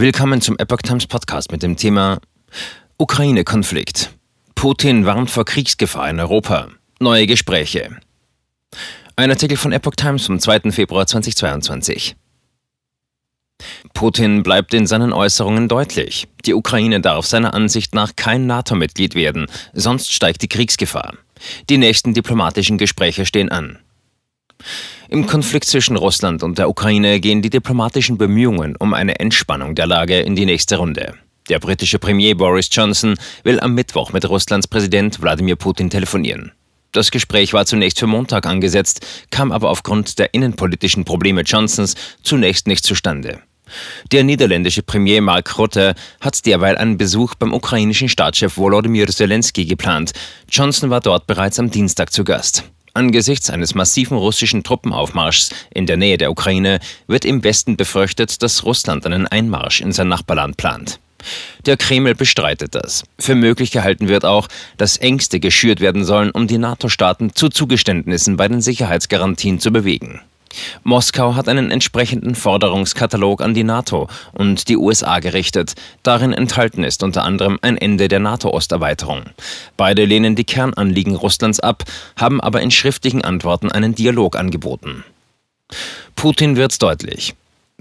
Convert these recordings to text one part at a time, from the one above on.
Willkommen zum Epoch Times Podcast mit dem Thema Ukraine-Konflikt. Putin warnt vor Kriegsgefahr in Europa. Neue Gespräche. Ein Artikel von Epoch Times vom 2. Februar 2022. Putin bleibt in seinen Äußerungen deutlich. Die Ukraine darf seiner Ansicht nach kein NATO-Mitglied werden, sonst steigt die Kriegsgefahr. Die nächsten diplomatischen Gespräche stehen an. Im Konflikt zwischen Russland und der Ukraine gehen die diplomatischen Bemühungen um eine Entspannung der Lage in die nächste Runde. Der britische Premier Boris Johnson will am Mittwoch mit Russlands Präsident Wladimir Putin telefonieren. Das Gespräch war zunächst für Montag angesetzt, kam aber aufgrund der innenpolitischen Probleme Johnsons zunächst nicht zustande. Der niederländische Premier Mark Rutte hat derweil einen Besuch beim ukrainischen Staatschef Volodymyr Zelensky geplant. Johnson war dort bereits am Dienstag zu Gast. Angesichts eines massiven russischen Truppenaufmarschs in der Nähe der Ukraine wird im Westen befürchtet, dass Russland einen Einmarsch in sein Nachbarland plant. Der Kreml bestreitet das. Für möglich gehalten wird auch, dass Ängste geschürt werden sollen, um die NATO-Staaten zu Zugeständnissen bei den Sicherheitsgarantien zu bewegen. Moskau hat einen entsprechenden Forderungskatalog an die NATO und die USA gerichtet. Darin enthalten ist unter anderem ein Ende der NATO-Osterweiterung. Beide lehnen die Kernanliegen Russlands ab, haben aber in schriftlichen Antworten einen Dialog angeboten. Putin wird's deutlich.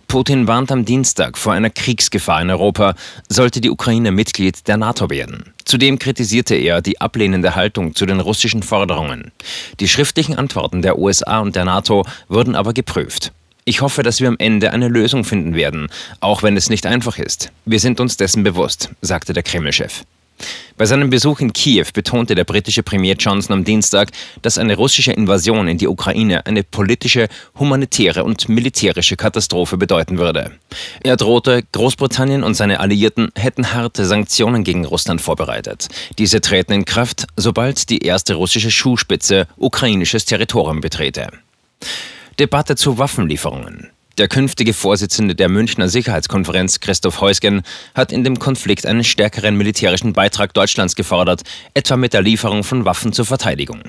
Putin warnt am Dienstag vor einer Kriegsgefahr in Europa, sollte die Ukraine Mitglied der NATO werden. Zudem kritisierte er die ablehnende Haltung zu den russischen Forderungen. Die schriftlichen Antworten der USA und der NATO wurden aber geprüft. Ich hoffe, dass wir am Ende eine Lösung finden werden, auch wenn es nicht einfach ist. Wir sind uns dessen bewusst, sagte der Kreml-Chef. Bei seinem Besuch in Kiew betonte der britische Premier Johnson am Dienstag, dass eine russische Invasion in die Ukraine eine politische, humanitäre und militärische Katastrophe bedeuten würde. Er drohte, Großbritannien und seine Alliierten hätten harte Sanktionen gegen Russland vorbereitet. Diese treten in Kraft, sobald die erste russische Schuhspitze ukrainisches Territorium betrete. Debatte zu Waffenlieferungen. Der künftige Vorsitzende der Münchner Sicherheitskonferenz, Christoph Heusgen, hat in dem Konflikt einen stärkeren militärischen Beitrag Deutschlands gefordert, etwa mit der Lieferung von Waffen zur Verteidigung.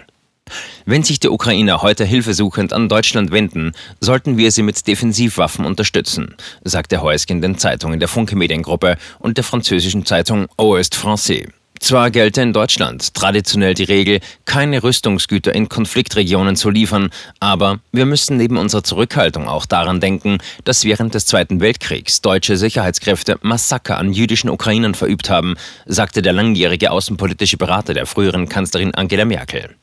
Wenn sich die Ukrainer heute hilfesuchend an Deutschland wenden, sollten wir sie mit Defensivwaffen unterstützen, sagte Heusgen den Zeitungen der Funke Mediengruppe und der französischen Zeitung Ouest Français. Zwar gelte in Deutschland traditionell die Regel, keine Rüstungsgüter in Konfliktregionen zu liefern, aber wir müssen neben unserer Zurückhaltung auch daran denken, dass während des Zweiten Weltkriegs deutsche Sicherheitskräfte Massaker an jüdischen Ukrainern verübt haben, sagte der langjährige außenpolitische Berater der früheren Kanzlerin Angela Merkel.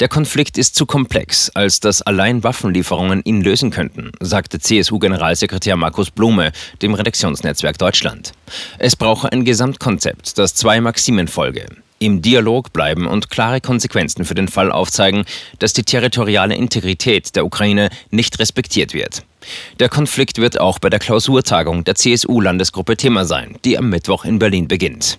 Der Konflikt ist zu komplex, als dass allein Waffenlieferungen ihn lösen könnten, sagte CSU-Generalsekretär Markus Blume dem Redaktionsnetzwerk Deutschland. Es brauche ein Gesamtkonzept, das zwei Maximen folge. Im Dialog bleiben und klare Konsequenzen für den Fall aufzeigen, dass die territoriale Integrität der Ukraine nicht respektiert wird. Der Konflikt wird auch bei der Klausurtagung der CSU-Landesgruppe Thema sein, die am Mittwoch in Berlin beginnt.